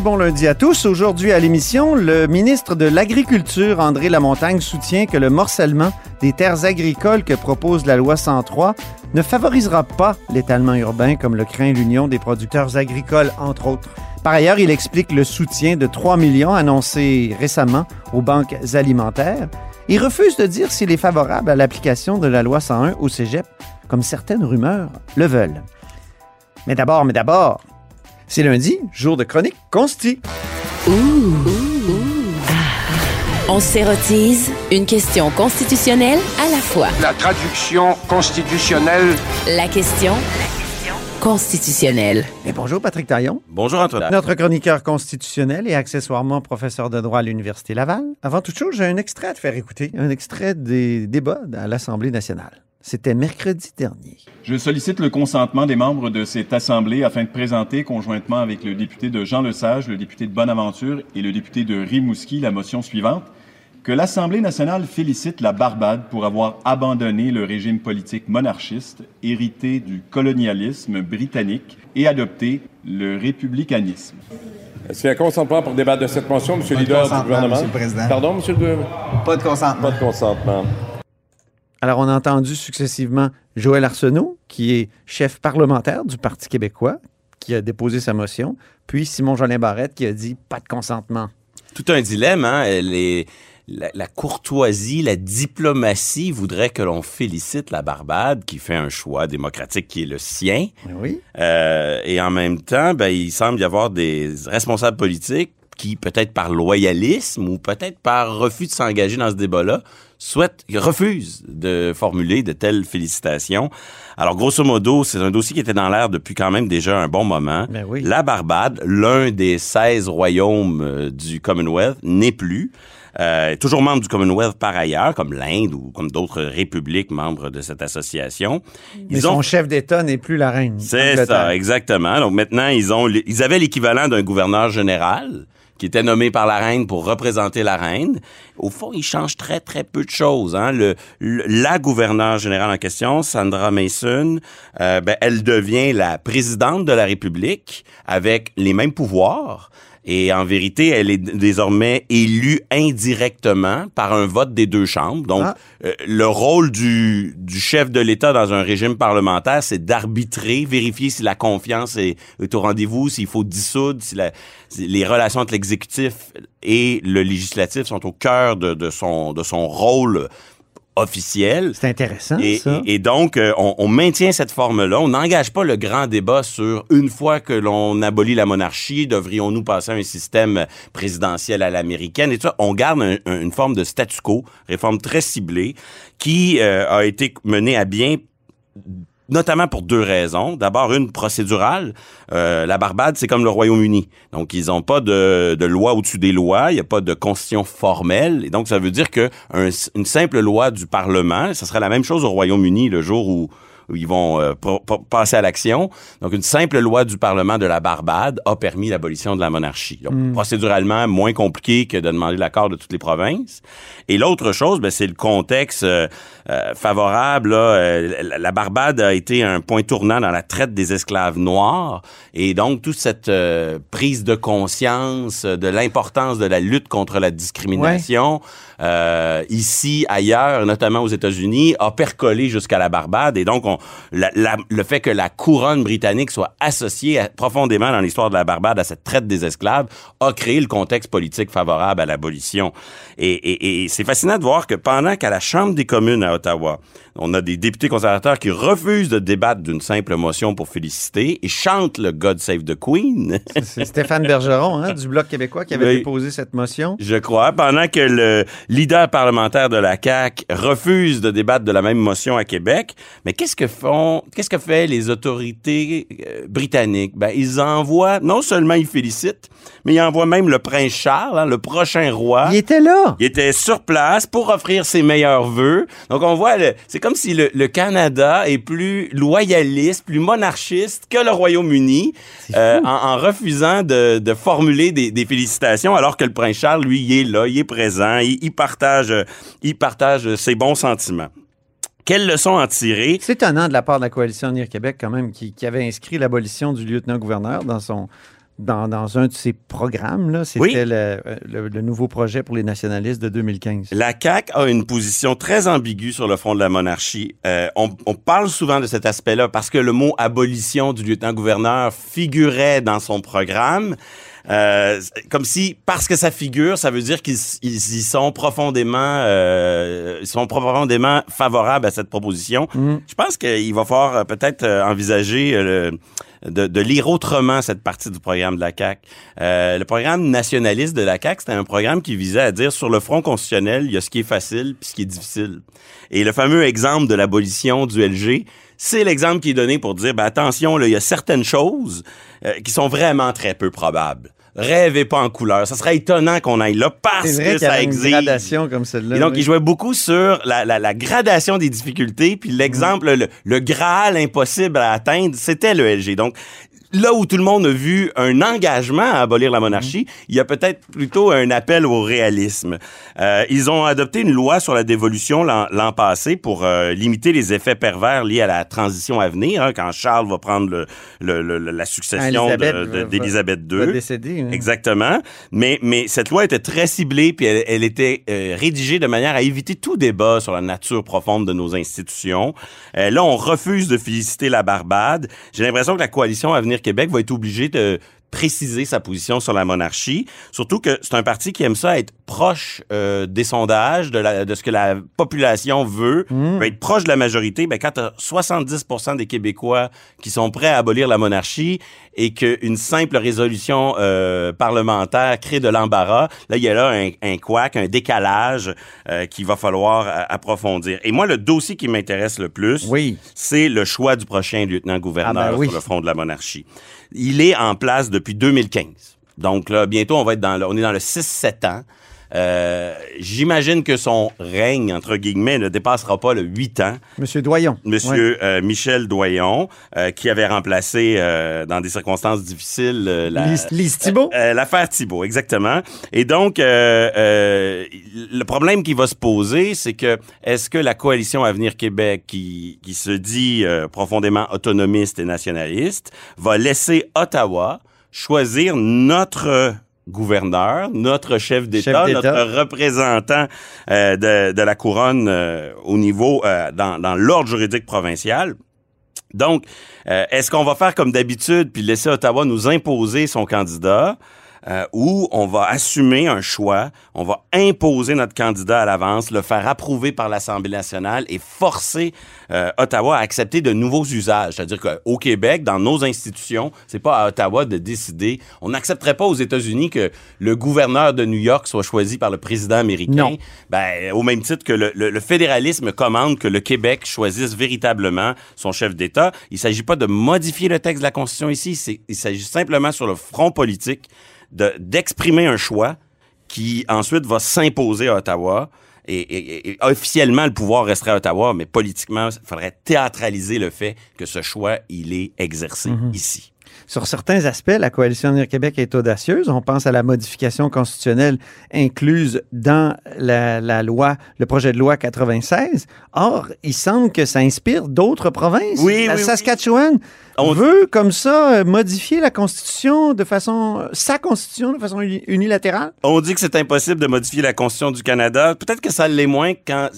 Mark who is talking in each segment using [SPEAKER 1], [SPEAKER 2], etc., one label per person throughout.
[SPEAKER 1] Bon lundi à tous. Aujourd'hui à l'émission, le ministre de l'Agriculture, André Lamontagne, soutient que le morcellement des terres agricoles que propose la loi 103 ne favorisera pas l'étalement urbain comme le craint l'Union des producteurs agricoles, entre autres. Par ailleurs, il explique le soutien de 3 millions annoncé récemment aux banques alimentaires. Il refuse de dire s'il est favorable à l'application de la loi 101 au cégep, comme certaines rumeurs le veulent. Mais d'abord, mais d'abord, c'est lundi, jour de chronique consti.
[SPEAKER 2] On s'érotise une question constitutionnelle à la fois.
[SPEAKER 3] La traduction constitutionnelle.
[SPEAKER 2] La question constitutionnelle.
[SPEAKER 1] Et bonjour Patrick Taillon,
[SPEAKER 4] Bonjour Antoine.
[SPEAKER 1] notre chroniqueur constitutionnel et accessoirement professeur de droit à l'Université Laval. Avant toute chose, j'ai un extrait à te faire écouter, un extrait des débats à l'Assemblée nationale. C'était mercredi dernier.
[SPEAKER 5] Je sollicite le consentement des membres de cette Assemblée afin de présenter, conjointement avec le député de Jean Lesage, le député de Bonaventure et le député de Rimouski, la motion suivante que l'Assemblée nationale félicite la Barbade pour avoir abandonné le régime politique monarchiste hérité du colonialisme britannique et adopté le républicanisme.
[SPEAKER 6] Est-ce qu'il y a un consentement pour débattre de cette motion, M. le leader du gouvernement?
[SPEAKER 7] Monsieur le Président.
[SPEAKER 6] Pardon, M. le...
[SPEAKER 7] Pas de consentement.
[SPEAKER 6] Pas de consentement.
[SPEAKER 1] Alors, on a entendu successivement Joël Arsenault, qui est chef parlementaire du Parti québécois, qui a déposé sa motion, puis Simon-Jolin Barrette, qui a dit pas de consentement.
[SPEAKER 4] Tout un dilemme, hein? Les- la, la courtoisie, la diplomatie voudrait que l'on félicite la Barbade qui fait un choix démocratique qui est le sien.
[SPEAKER 1] Ben Oui.
[SPEAKER 4] Euh, et en même temps, ben, il semble y avoir des responsables politiques qui, peut-être par loyalisme ou peut-être par refus de s'engager dans ce débat-là, souhaitent, refusent de formuler de telles félicitations. Alors, grosso modo, c'est un dossier qui était dans l'air depuis quand même déjà un bon moment.
[SPEAKER 1] Ben oui.
[SPEAKER 4] La Barbade, l'un des 16 royaumes euh, du Commonwealth, n'est plus. Euh, toujours membre du Commonwealth par ailleurs, comme l'Inde ou comme d'autres républiques membres de cette association.
[SPEAKER 1] Mais son chef d'État n'est plus la reine.
[SPEAKER 4] C'est ça, exactement. Donc maintenant, ils ont, ils avaient l'équivalent d'un gouverneur général qui était nommé par la reine pour représenter la reine. Au fond, il change très, très peu de choses. Hein. Le, le- la gouverneure générale en question, Sandra Mason, euh, ben, elle devient la présidente de la République avec les mêmes pouvoirs. Et en vérité, elle est désormais élue indirectement par un vote des deux chambres. Donc,
[SPEAKER 1] Ah.
[SPEAKER 4] euh, le rôle du, du chef de l'État dans un régime parlementaire, c'est d'arbitrer, vérifier si la confiance est, est au rendez-vous, s'il faut dissoudre, si, la- si les relations entre l'exécutif et le législatif sont au cœur de, de son, de son rôle officiel.
[SPEAKER 1] C'est intéressant,
[SPEAKER 4] Et,
[SPEAKER 1] ça.
[SPEAKER 4] et- et donc, euh, on, on maintient cette forme-là. On n'engage pas le grand débat sur une fois que l'on abolit la monarchie, devrions-nous passer à un système présidentiel à l'américaine et tout ça. On garde un- un- une forme de statu quo, réforme très ciblée, qui euh, a été menée à bien notamment pour deux raisons. D'abord, une procédurale. Euh, la Barbade, c'est comme le Royaume-Uni. Donc, ils n'ont pas de, loi au-dessus des lois. Il n'y a pas de constitution formelle. Et donc, ça veut dire que un- une simple loi du Parlement, ça serait la même chose au Royaume-Uni le jour où ils vont euh, passer à l'action. Donc, une simple loi du Parlement de la Barbade a permis l'abolition de la monarchie. Donc, procéduralement, moins compliqué que de demander l'accord de toutes les provinces. Et l'autre chose, ben, c'est le contexte euh, euh, favorable. là. Euh, la, Barbade a été un point tournant dans la traite des esclaves noirs. Et donc, toute cette prise de conscience de l'importance de la lutte contre la discrimination, euh, ici, ailleurs, notamment aux États-Unis, a percolé jusqu'à la Barbade. Et donc, on, la- la- le fait que la couronne britannique soit associée profondément dans l'histoire de la Barbade à cette traite des esclaves a créé le contexte politique favorable à l'abolition. Et, et- et c'est fascinant de voir que pendant qu'à la Chambre des communes à Ottawa, on a des députés conservateurs qui refusent de débattre d'une simple motion pour féliciter et chantent le God Save the Queen.
[SPEAKER 1] C'est Stéphane Bergeron, hein, du Bloc québécois, qui avait
[SPEAKER 4] Oui.
[SPEAKER 1] déposé cette motion.
[SPEAKER 4] Je crois, pendant que le leader parlementaire de la CAQ refuse de débattre de la même motion à Québec, mais qu'est-ce que font, qu'est-ce que fait les autorités euh, britanniques? Ben, ils envoient, non seulement ils félicitent, mais ils envoient même le prince Charles, hein, le prochain roi.
[SPEAKER 1] Il était là.
[SPEAKER 4] Il était sur place pour offrir ses meilleurs vœux. Donc, on voit, le- c'est comme si le, le Canada est plus loyaliste, plus monarchiste que le Royaume-Uni, euh, en, en refusant de, de formuler des, des félicitations, alors que le prince Charles, lui, il est là, il est présent, il, il partage, il partage ses bons sentiments. Quelle leçon en tirer?
[SPEAKER 1] C'est étonnant de la part de la coalition Avenir Québec, quand même, qui, qui avait inscrit l'abolition du lieutenant-gouverneur dans son. Dans, dans un de ses programmes, là. C'était
[SPEAKER 4] Oui.
[SPEAKER 1] le, le- le nouveau projet pour les nationalistes de 2015.
[SPEAKER 4] La CAQ a une position très ambiguë sur le front de la monarchie. Euh, on, on parle souvent de cet aspect-là parce que le mot abolition du lieutenant-gouverneur figurait dans son programme. Euh, comme si, parce que ça figure, ça veut dire qu'ils ils, ils sont profondément, euh, ils sont profondément favorables à cette proposition. Je pense qu'il va falloir euh, peut-être euh, envisager euh, le- de, de lire autrement cette partie du programme de la CAQ. Euh, le programme nationaliste de la CAQ, c'était un programme qui visait à dire sur le front constitutionnel, il y a ce qui est facile puis ce qui est difficile. Et le fameux exemple de l'abolition du LG, c'est l'exemple qui est donné pour dire, ben attention, là, il y a certaines choses euh, qui sont vraiment très peu probables. Rêvez pas en couleur. Ça serait étonnant qu'on aille là parce
[SPEAKER 1] vrai
[SPEAKER 4] que
[SPEAKER 1] qu'il y
[SPEAKER 4] ça
[SPEAKER 1] avait une gradation comme celle-là.
[SPEAKER 4] Et donc,
[SPEAKER 1] oui.
[SPEAKER 4] il jouait beaucoup sur la, la, la gradation des difficultés, puis l'exemple, le, le graal impossible à atteindre, c'était le LG. Donc, là où tout le monde a vu un engagement à abolir la monarchie, il y a peut-être plutôt un appel au réalisme. Euh, ils ont adopté une loi sur la dévolution l'an passé pour euh, limiter les effets pervers liés à la transition à venir, hein, quand Charles va prendre le, le- le- la succession
[SPEAKER 1] va-
[SPEAKER 4] d'Élisabeth
[SPEAKER 1] va
[SPEAKER 4] II.
[SPEAKER 1] décéder, hein.
[SPEAKER 4] Exactement. Mais, mais cette loi était très ciblée, puis elle, elle était euh, rédigée de manière à éviter tout débat sur la nature profonde de nos institutions. Euh, là, on refuse de féliciter la Barbade. J'ai l'impression que la coalition Avenir Québec va être obligée de préciser sa position sur la monarchie. Surtout que c'est un parti qui aime ça être proche euh, des sondages, de, la, de ce que la population veut, veut être proche de la majorité. Ben, quand tu 70% des Québécois qui sont prêts à abolir la monarchie et qu'une simple résolution euh, parlementaire crée de l'embarras, là, il y a là un, un couac, un décalage euh, qu'il va falloir euh, approfondir. Et moi, le dossier qui m'intéresse le plus,
[SPEAKER 1] Oui.
[SPEAKER 4] c'est le choix du prochain lieutenant-gouverneur
[SPEAKER 1] Ah ben oui.
[SPEAKER 4] sur le front de la monarchie. Il est en place depuis 2015. Donc là, bientôt, on va être dans le, on est dans le 6-7 ans. Euh, J'imagine que son règne, entre guillemets, ne dépassera pas le 8 ans.
[SPEAKER 1] Monsieur Doyon.
[SPEAKER 4] Monsieur euh, Michel Doyon, euh, qui avait remplacé euh, dans des circonstances difficiles la,
[SPEAKER 1] Lise, Thibault?
[SPEAKER 4] euh, L'affaire Thibault, exactement. Et donc, euh, euh, le problème qui va se poser, c'est que est-ce que la coalition Avenir Québec, qui, qui se dit euh, profondément autonomiste et nationaliste, va laisser Ottawa choisir notre gouverneur, notre chef d'État, notre représentant euh, de, de la couronne euh, au niveau, euh, dans, dans l'ordre juridique provincial. Donc, euh, est-ce qu'on va faire comme d'habitude puis laisser Ottawa nous imposer son candidat? Euh, ou on va assumer un choix, on va imposer notre candidat à l'avance, le faire approuver par l'Assemblée nationale et forcer euh, Ottawa à accepter de nouveaux usages. C'est-à-dire qu'au Québec, dans nos institutions, c'est pas à Ottawa de décider. On n'accepterait pas aux États-Unis que le gouverneur de New York soit choisi par le président américain.
[SPEAKER 1] Non.
[SPEAKER 4] Ben, au même titre que le, le- le fédéralisme commande que le Québec choisisse véritablement son chef d'État. Il s'agit pas de modifier le texte de la Constitution ici. Il s'agit simplement sur le front politique de- d'exprimer un choix qui ensuite va s'imposer à Ottawa. Et, et- et officiellement, le pouvoir resterait à Ottawa, mais politiquement, il faudrait théâtraliser le fait que ce choix, il est exercé ici.
[SPEAKER 1] Sur certains aspects, la coalition Avenir Québec est audacieuse. On pense à la modification constitutionnelle incluse dans la, la loi, le projet de loi 96. Or, il semble que ça inspire d'autres provinces.
[SPEAKER 4] Oui,
[SPEAKER 1] la
[SPEAKER 4] oui, oui. On-
[SPEAKER 1] veut, comme ça, modifier la constitution de façon, sa constitution de façon uni- unilatérale?
[SPEAKER 4] On dit que c'est impossible de modifier la Constitution du Canada. Peut-être que ça l'est moins quand.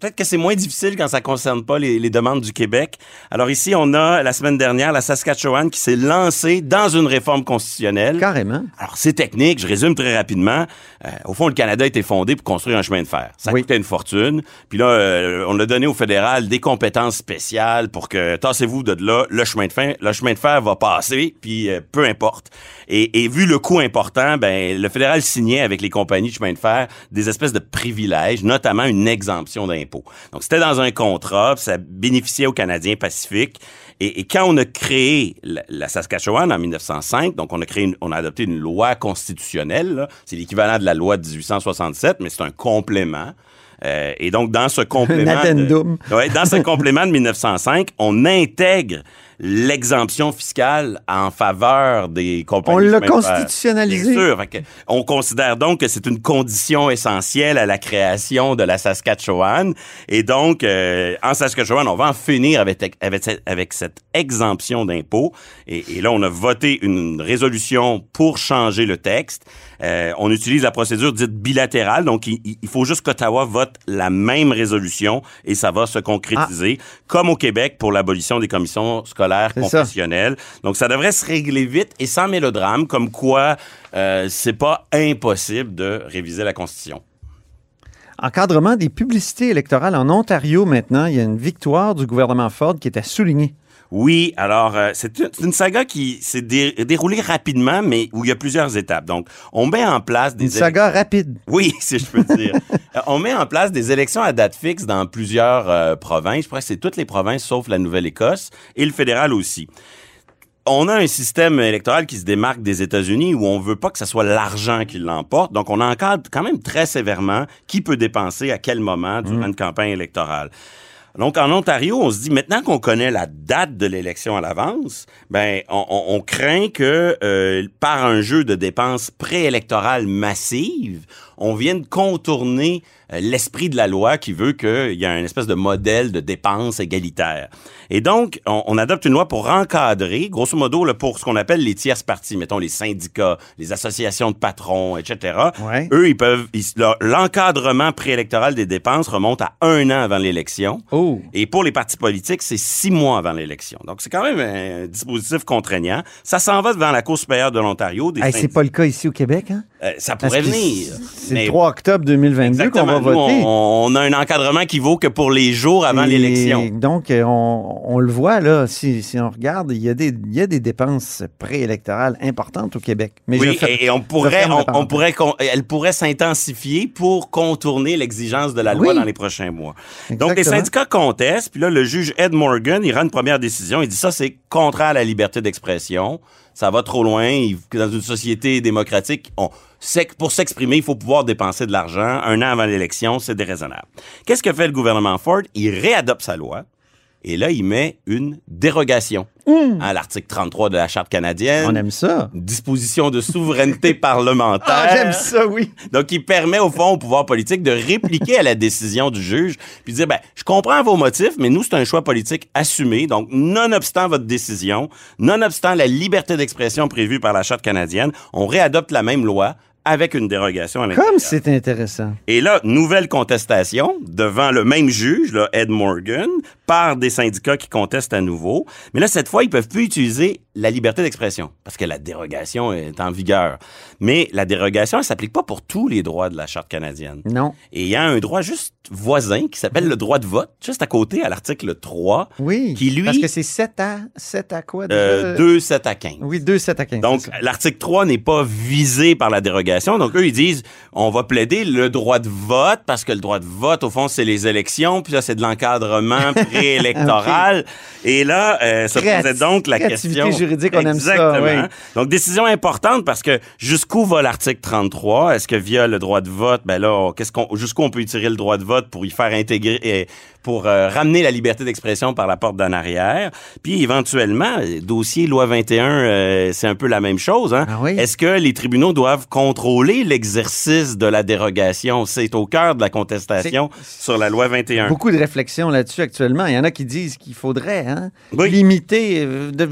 [SPEAKER 4] Peut-être que c'est moins difficile quand ça concerne pas les, les demandes du Québec. Alors ici, on a la semaine dernière la Saskatchewan qui s'est lancée dans une réforme constitutionnelle.
[SPEAKER 1] Carrément.
[SPEAKER 4] Alors, c'est technique, je résume très rapidement. Euh, au fond, le Canada a été fondé pour construire un chemin de fer. Ça
[SPEAKER 1] Oui.
[SPEAKER 4] coûtait une fortune. Puis là, euh, on a donné au fédéral des compétences spéciales pour que, tassez-vous de là, le chemin de fer, le chemin de fer va passer, puis euh, peu importe. Et, et vu le coût important, ben, le fédéral signait avec les compagnies de chemin de fer des espèces de privilèges, notamment une exemption d'impôt. Donc, c'était dans un contrat, ça bénéficiait aux Canadiens pacifiques. Et, et quand on a créé la, la Saskatchewan en 1905, donc on a créé, une- on a adopté une loi constitutionnelle. C'est l'équivalent de la loi de 1867, mais c'est un complément. Euh, et donc, dans ce complément... De, ouais, dans ce complément de 1905, on intègre l'exemption fiscale en faveur des compagnies.
[SPEAKER 1] On l'a constitutionnalisé.
[SPEAKER 4] Bien sûr. On considère donc que c'est une condition essentielle à la création de la Saskatchewan. Et donc, euh, en Saskatchewan, on va en finir avec, avec, cette- avec cette exemption d'impôt. Et, et là, on a voté une résolution pour changer le texte. Euh, on utilise la procédure dite bilatérale. Donc, il, il faut juste qu'Ottawa vote la même résolution et ça va se concrétiser, comme au Québec pour l'abolition des commissions scolaires
[SPEAKER 1] Ça.
[SPEAKER 4] Donc, ça devrait se régler vite et sans mélodrame, comme quoi euh, c'est pas impossible de réviser la Constitution.
[SPEAKER 1] Encadrement des publicités électorales en Ontario maintenant, il y a une victoire du gouvernement Ford qui est à souligner.
[SPEAKER 4] Oui, alors euh, c'est une, saga qui s'est dé- déroulée rapidement, mais où il y a plusieurs étapes. Donc, on met en place des
[SPEAKER 1] Une saga rapide.
[SPEAKER 4] Oui, si je peux dire. Euh, on met en place des élections à date fixe dans plusieurs euh, provinces. Je crois que c'est toutes les provinces sauf la Nouvelle-Écosse et le fédéral aussi. On a un système électoral qui se démarque des États-Unis où on veut pas que ce soit l'argent qui l'emporte. Donc, on encadre quand même très sévèrement qui peut dépenser à quel moment durant une campagne électorale. Donc, en Ontario, on se dit, maintenant qu'on connaît la date de l'élection à l'avance, ben, on, on- on craint que, euh, par un jeu de dépenses préélectorales massives, on vienne contourner euh, l'esprit de la loi qui veut qu'il y ait un espèce de modèle de dépenses égalitaire. Et donc, on, on adopte une loi pour encadrer, grosso modo, là, pour ce qu'on appelle les tierces parties, mettons les syndicats, les associations de patrons, etc.
[SPEAKER 1] Ouais.
[SPEAKER 4] Eux, ils peuvent, l'encadrement préélectoral des dépenses remonte à un an avant l'élection.
[SPEAKER 1] Oh.
[SPEAKER 4] Et pour les partis politiques, c'est six mois avant l'élection. Donc, c'est quand même un dispositif contraignant. Ça s'en va devant la Cour supérieure de l'Ontario.
[SPEAKER 1] Hey, c'est pas le cas ici au Québec, hein?
[SPEAKER 4] Euh, ça pourrait venir.
[SPEAKER 1] C'est le 3 octobre 2022 qu'on va.
[SPEAKER 4] Nous,
[SPEAKER 1] voter.
[SPEAKER 4] on, on a un encadrement qui vaut que pour les jours avant l'élection.
[SPEAKER 1] Donc, euh, on, on le voit, là, si, si on regarde, il y, a des, il y a des dépenses préélectorales importantes au Québec. Mais
[SPEAKER 4] Oui,
[SPEAKER 1] fais-
[SPEAKER 4] et, on pourrait, on, on
[SPEAKER 1] parenthèse.
[SPEAKER 4] pourrait, con- elle pourrait s'intensifier pour contourner l'exigence de la loi
[SPEAKER 1] Oui.
[SPEAKER 4] dans les prochains mois. Donc, les syndicats contestent, puis là, le juge Ed Morgan, il rend une première décision. Il dit ça, c'est contraire à la liberté d'expression. Ça va trop loin. Dans une société démocratique, pour s'exprimer, il faut pouvoir dépenser de l'argent. Un an avant l'élection, c'est déraisonnable. Qu'est-ce que fait le gouvernement Ford? Il réadopte sa loi. Et là, il met une dérogation à l'article 33 de la Charte canadienne.
[SPEAKER 1] On aime ça.
[SPEAKER 4] Une disposition de souveraineté parlementaire.
[SPEAKER 1] Ah, j'aime ça, oui.
[SPEAKER 4] Donc, il permet au fond au pouvoir politique de répliquer à la décision du juge, puis dire, ben, je comprends vos motifs, mais nous, c'est un choix politique assumé. Donc, nonobstant votre décision, nonobstant la liberté d'expression prévue par la Charte canadienne, on réadopte la même loi avec une dérogation à l'intérieur.
[SPEAKER 1] Comme c'est intéressant.
[SPEAKER 4] Et là, nouvelle contestation devant le même juge, là, Ed Morgan, par des syndicats qui contestent à nouveau. Mais là, cette fois, ils peuvent plus utiliser la liberté d'expression parce que la dérogation est en vigueur. Mais la dérogation, elle s'applique pas pour tous les droits de la Charte canadienne.
[SPEAKER 1] Non.
[SPEAKER 4] Et il y a un droit juste voisin qui s'appelle le droit de vote, juste à côté, à l'article 3,
[SPEAKER 1] Oui.
[SPEAKER 4] qui lui,
[SPEAKER 1] Parce que c'est 7 à, 7 à quoi? déjà?
[SPEAKER 4] euh, 2, 7 à 15.
[SPEAKER 1] Oui, 2, 7 à 15.
[SPEAKER 4] Donc, l'article 3 n'est pas visé par la dérogation. Donc, eux, ils disent, on va plaider le droit de vote parce que le droit de vote, au fond, c'est les élections. Puis là, c'est de l'encadrement préélectoral. Et là, euh, se posait donc la question.
[SPEAKER 1] Juridique, on aime ça, oui.
[SPEAKER 4] Donc, décision importante parce que jusqu'où va l'article 33? Est-ce que via le droit de vote, ben là, qu'est-ce qu'on, jusqu'où on peut tirer le droit de vote pour y faire intégrer, pour euh, ramener la liberté d'expression par la porte d'en arrière? Puis, éventuellement, dossier loi 21, euh, c'est un peu la même chose. Hein?
[SPEAKER 1] Ah oui?
[SPEAKER 4] Est-ce que les tribunaux doivent contrôler l'exercice de la dérogation? C'est au cœur de la contestation sur la loi 21.
[SPEAKER 1] Beaucoup de réflexions là-dessus actuellement. Il y en a qui disent qu'il faudrait hein,
[SPEAKER 4] Oui.
[SPEAKER 1] limiter, euh, de-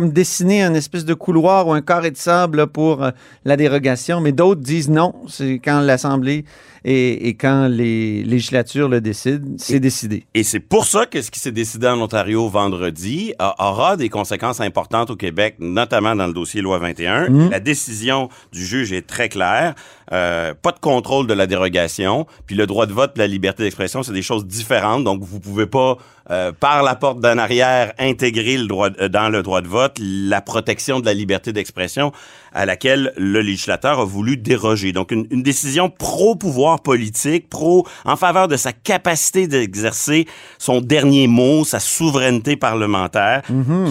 [SPEAKER 1] comme dessiner un espèce de couloir ou un carré de sable là, pour euh, la dérogation, mais d'autres disent non. C'est quand l'Assemblée et, et quand les législatures le décident, c'est décidé.
[SPEAKER 4] Et c'est pour ça que ce qui s'est décidé en Ontario vendredi a- aura des conséquences importantes au Québec, notamment dans le dossier loi 21.
[SPEAKER 1] Mhm.
[SPEAKER 4] La décision du juge est très claire. Euh, pas de contrôle de la dérogation. Puis le droit de vote, la liberté d'expression, c'est des choses différentes. Donc vous pouvez pas euh, par la porte d'en arrière, intégrer le droit, euh, dans le droit de vote la protection de la liberté d'expression à laquelle le législateur a voulu déroger. Donc, une, une décision pro-pouvoir politique, pro en faveur de sa capacité d'exercer son dernier mot, sa souveraineté parlementaire,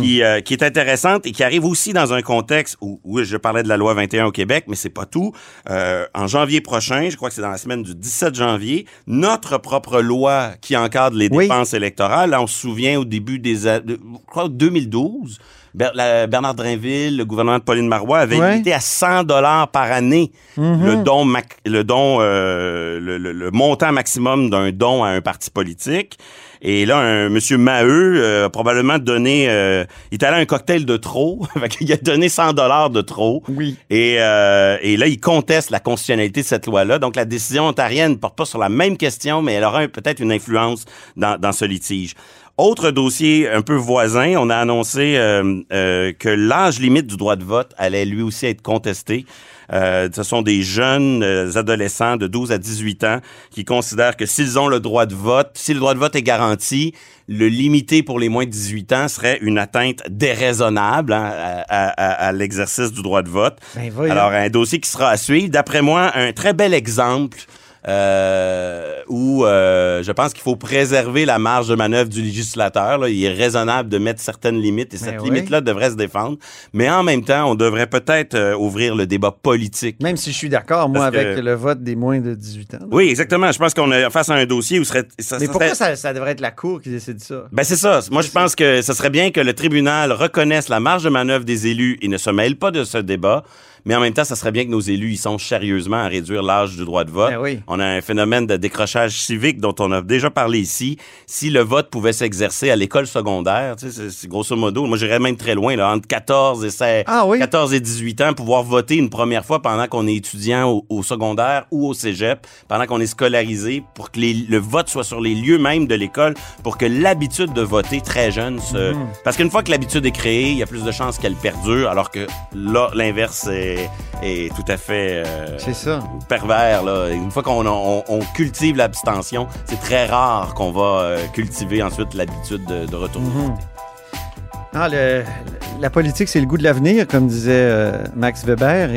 [SPEAKER 4] qui, euh, qui est intéressante et qui arrive aussi dans un contexte où, où je parlais de la loi 21 au Québec, mais c'est pas tout. Euh, en janvier prochain, je crois que c'est dans la semaine du 17 janvier, notre propre loi qui encadre les
[SPEAKER 1] Oui.
[SPEAKER 4] dépenses électorales, on se souvient au début des je crois 2012, Ber- la- Bernard Drinville, le gouvernement de Pauline Marois avait
[SPEAKER 1] Ouais.
[SPEAKER 4] limité à 100 dollars par année
[SPEAKER 1] Mhm.
[SPEAKER 4] le don, mac- le don, euh, le, le- le montant maximum d'un don à un parti politique. Et là, un monsieur Maheu euh, a probablement donné, euh, il est allé à un cocktail de trop, qu'il a donné 100 dollars de trop.
[SPEAKER 1] Oui.
[SPEAKER 4] Et, euh, et là, il conteste la constitutionnalité de cette loi-là. Donc, la décision ontarienne ne porte pas sur la même question, mais elle aura peut-être une influence dans, dans ce litige. Autre dossier un peu voisin, on a annoncé euh, euh, que l'âge limite du droit de vote allait lui aussi être contesté. Euh, ce sont des jeunes euh, adolescents de 12 à 18 ans qui considèrent que s'ils ont le droit de vote, si le droit de vote est garanti, le limiter pour les moins de 18 ans serait une atteinte déraisonnable hein, à, à- à- l'exercice du droit de vote.
[SPEAKER 1] Ben.
[SPEAKER 4] Alors, un dossier qui sera à suivre. D'après moi, un très bel exemple euh, où euh, je pense qu'il faut préserver la marge de manœuvre du législateur. là. Il est raisonnable de mettre certaines limites et
[SPEAKER 1] Ben
[SPEAKER 4] cette
[SPEAKER 1] oui.
[SPEAKER 4] limite-là devrait se défendre. Mais en même temps, on devrait peut-être euh, ouvrir le débat politique.
[SPEAKER 1] Même si je suis d'accord, moi,
[SPEAKER 4] que-
[SPEAKER 1] avec le vote des moins de 18 ans.
[SPEAKER 4] Oui, exactement. Je pense qu'on est face à un dossier où serait, ça
[SPEAKER 1] Mais
[SPEAKER 4] serait-
[SPEAKER 1] pourquoi ça, ça devrait être la Cour qui décide ça?
[SPEAKER 4] Ben c'est ça. Moi, je pense que ce serait bien que le tribunal reconnaisse la marge de manœuvre des élus et ne se mêle pas de ce débat. Mais en même temps, ça serait bien que nos élus y songent sérieusement à réduire l'âge du droit de vote.
[SPEAKER 1] Ben oui.
[SPEAKER 4] On a un phénomène de décrochage civique dont on a déjà parlé ici. Si le vote pouvait s'exercer à l'école secondaire, tu sais, c'est- grosso modo, moi j'irais même très loin, là, entre 14 et 16,
[SPEAKER 1] Ah oui?
[SPEAKER 4] 14 et 18 ans, pouvoir voter une première fois pendant qu'on est étudiant au, au secondaire ou au cégep, pendant qu'on est scolarisé, pour que les- le vote soit sur les lieux même de l'école, pour que l'habitude de voter très jeune se...
[SPEAKER 1] Mhm.
[SPEAKER 4] Parce qu'une fois que l'habitude est créée, il y a plus de chances qu'elle perdure, alors que là, l'inverse est, est tout à fait... euh,
[SPEAKER 1] ça.
[SPEAKER 4] pervers. Là. Une fois qu'on on, on cultive l'abstention, c'est très rare qu'on va euh, cultiver ensuite l'habitude de, de retourner.
[SPEAKER 1] Mhm. Ah, le- la politique, c'est le goût de l'avenir, comme disait euh, Max Weber.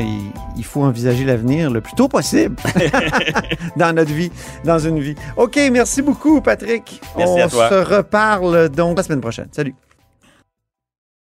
[SPEAKER 1] Il faut envisager l'avenir le plus tôt possible dans notre vie, dans une vie. OK, merci beaucoup, Patrick.
[SPEAKER 4] Merci
[SPEAKER 1] On
[SPEAKER 4] à toi.
[SPEAKER 1] se reparle donc la semaine prochaine. Salut.